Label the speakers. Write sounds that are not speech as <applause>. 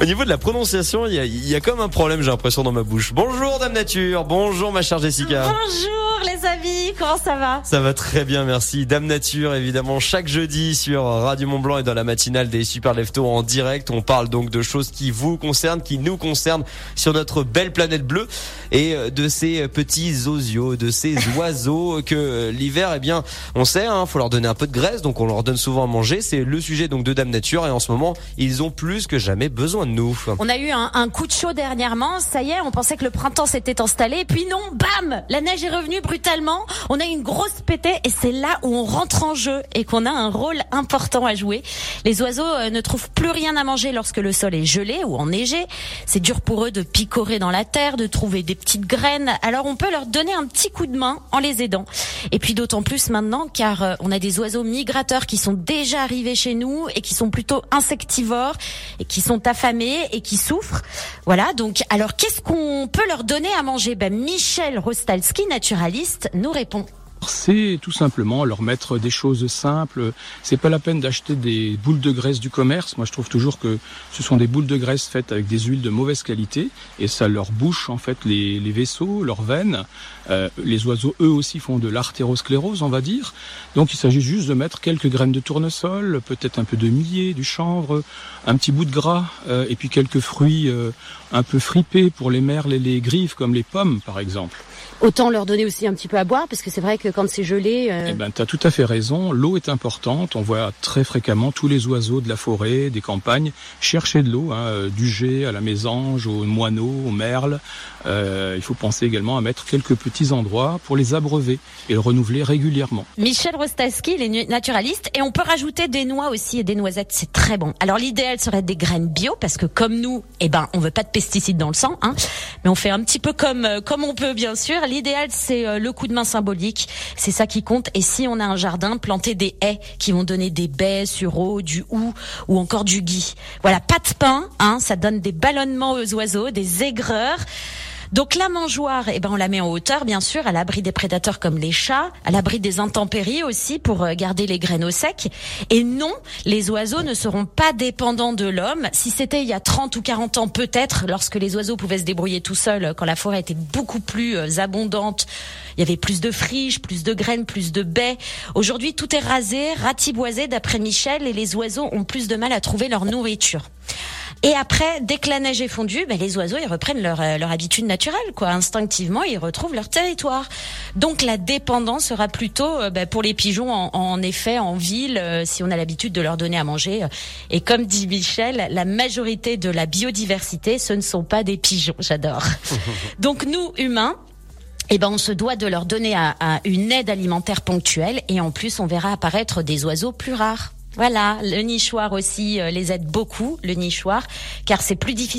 Speaker 1: Au niveau de la prononciation, il y a comme un problème, j'ai l'impression, dans ma bouche. Bonjour Dame Nature, bonjour ma chère Jessica.
Speaker 2: Bonjour les amis, comment ça va?
Speaker 1: Ça va très bien, merci. Dame Nature, évidemment, chaque jeudi sur Radio Mont Blanc et dans la matinale des Super Leftos en direct. On parle donc de choses qui vous concernent, qui nous concernent sur notre belle planète bleue et euh, de ces petits osios, de ces <laughs> oiseaux que euh, l'hiver, eh bien, on sait, hein, faut leur donner un peu de graisse, donc on leur donne souvent à manger. C'est le sujet donc de Dame Nature et en ce moment, ils ont plus que jamais besoin de nous.
Speaker 2: On a eu un, un coup de chaud dernièrement, ça y est, on pensait que le printemps s'était installé, et puis non, bam La neige est revenue brutalement, on a une grosse pétée, et c'est là où on rentre en jeu et qu'on a un rôle important à jouer. Les oiseaux euh, ne trouvent plus rien à manger lorsque le sol est gelé ou enneigé. C'est dur pour eux de picorer dans la terre, de trouver des petites graines, alors on peut leur donner un petit coup de main en les aidant. Et puis d'autant plus maintenant, car euh, on a des oiseaux migrateurs qui sont déjà arrivés chez nous et qui sont plutôt insectivores et qui sont affamés et qui souffrent. Voilà, donc alors qu'est-ce qu'on peut leur donner à manger? Ben, Michel Rostalski, naturaliste, nous.
Speaker 3: C'est tout simplement leur mettre des choses simples. C'est pas la peine d'acheter des boules de graisse du commerce. Moi, je trouve toujours que ce sont des boules de graisse faites avec des huiles de mauvaise qualité et ça leur bouche en fait les, les vaisseaux, leurs veines. Euh, les oiseaux, eux aussi, font de l'artérosclérose, on va dire. Donc, il s'agit juste de mettre quelques graines de tournesol, peut-être un peu de millet, du chanvre, un petit bout de gras euh, et puis quelques fruits euh, un peu fripés pour les merles et les griffes, comme les pommes, par exemple.
Speaker 4: Autant leur donner aussi un petit peu à boire, parce que c'est vrai que quand c'est gelé, euh,
Speaker 3: Eh ben, tu as tout à fait raison. L'eau est importante. On voit très fréquemment tous les oiseaux de la forêt, des campagnes, chercher de l'eau, hein, euh, du jet à la mésange, aux moineaux, aux merles. Euh, il faut penser également à mettre quelques petits endroits pour les abreuver et le renouveler régulièrement.
Speaker 2: Michel Rostalski, il est naturaliste et on peut rajouter des noix aussi et des noisettes, c'est très bon. Alors l'idéal serait des graines bio parce que comme nous, eh ben on veut pas de pesticides dans le sang, hein, mais on fait un petit peu comme euh, comme on peut bien sûr. L'idéal c'est euh, le coup de main symbolique, c'est ça qui compte. Et si on a un jardin, planter des haies qui vont donner des baies, sureau, du hou ou encore du gui. Voilà, pas de pain, hein, ça donne des ballonnements aux oiseaux, des aigreurs. Donc la mangeoire, eh ben on la met en hauteur, bien sûr, à l'abri des prédateurs comme les chats, à l'abri des intempéries aussi pour euh, garder les graines au sec. Et non, les oiseaux ne seront pas dépendants de l'homme. Si c'était il y a 30 ou 40 ans peut-être, lorsque les oiseaux pouvaient se débrouiller tout seuls, euh, quand la forêt était beaucoup plus euh, abondante, il y avait plus de friches, plus de graines, plus de baies. Aujourd'hui, tout est rasé, ratiboisé d'après Michel, et les oiseaux ont plus de mal à trouver leur nourriture. Et après, dès que la neige est fondue, ben, les oiseaux ils reprennent leur, euh, leur habitude naturelle, quoi. Instinctivement, ils retrouvent leur territoire. Donc la dépendance sera plutôt euh, ben, pour les pigeons, en, en effet, en ville, euh, si on a l'habitude de leur donner à manger. Et comme dit Michel, la majorité de la biodiversité, ce ne sont pas des pigeons. J'adore. <laughs> Donc nous, humains, eh ben, on se doit de leur donner à- à une aide alimentaire ponctuelle et en plus, on verra apparaître des oiseaux plus rares. Voilà, le nichoir aussi euh, les aide beaucoup, le nichoir, car c'est plus difficile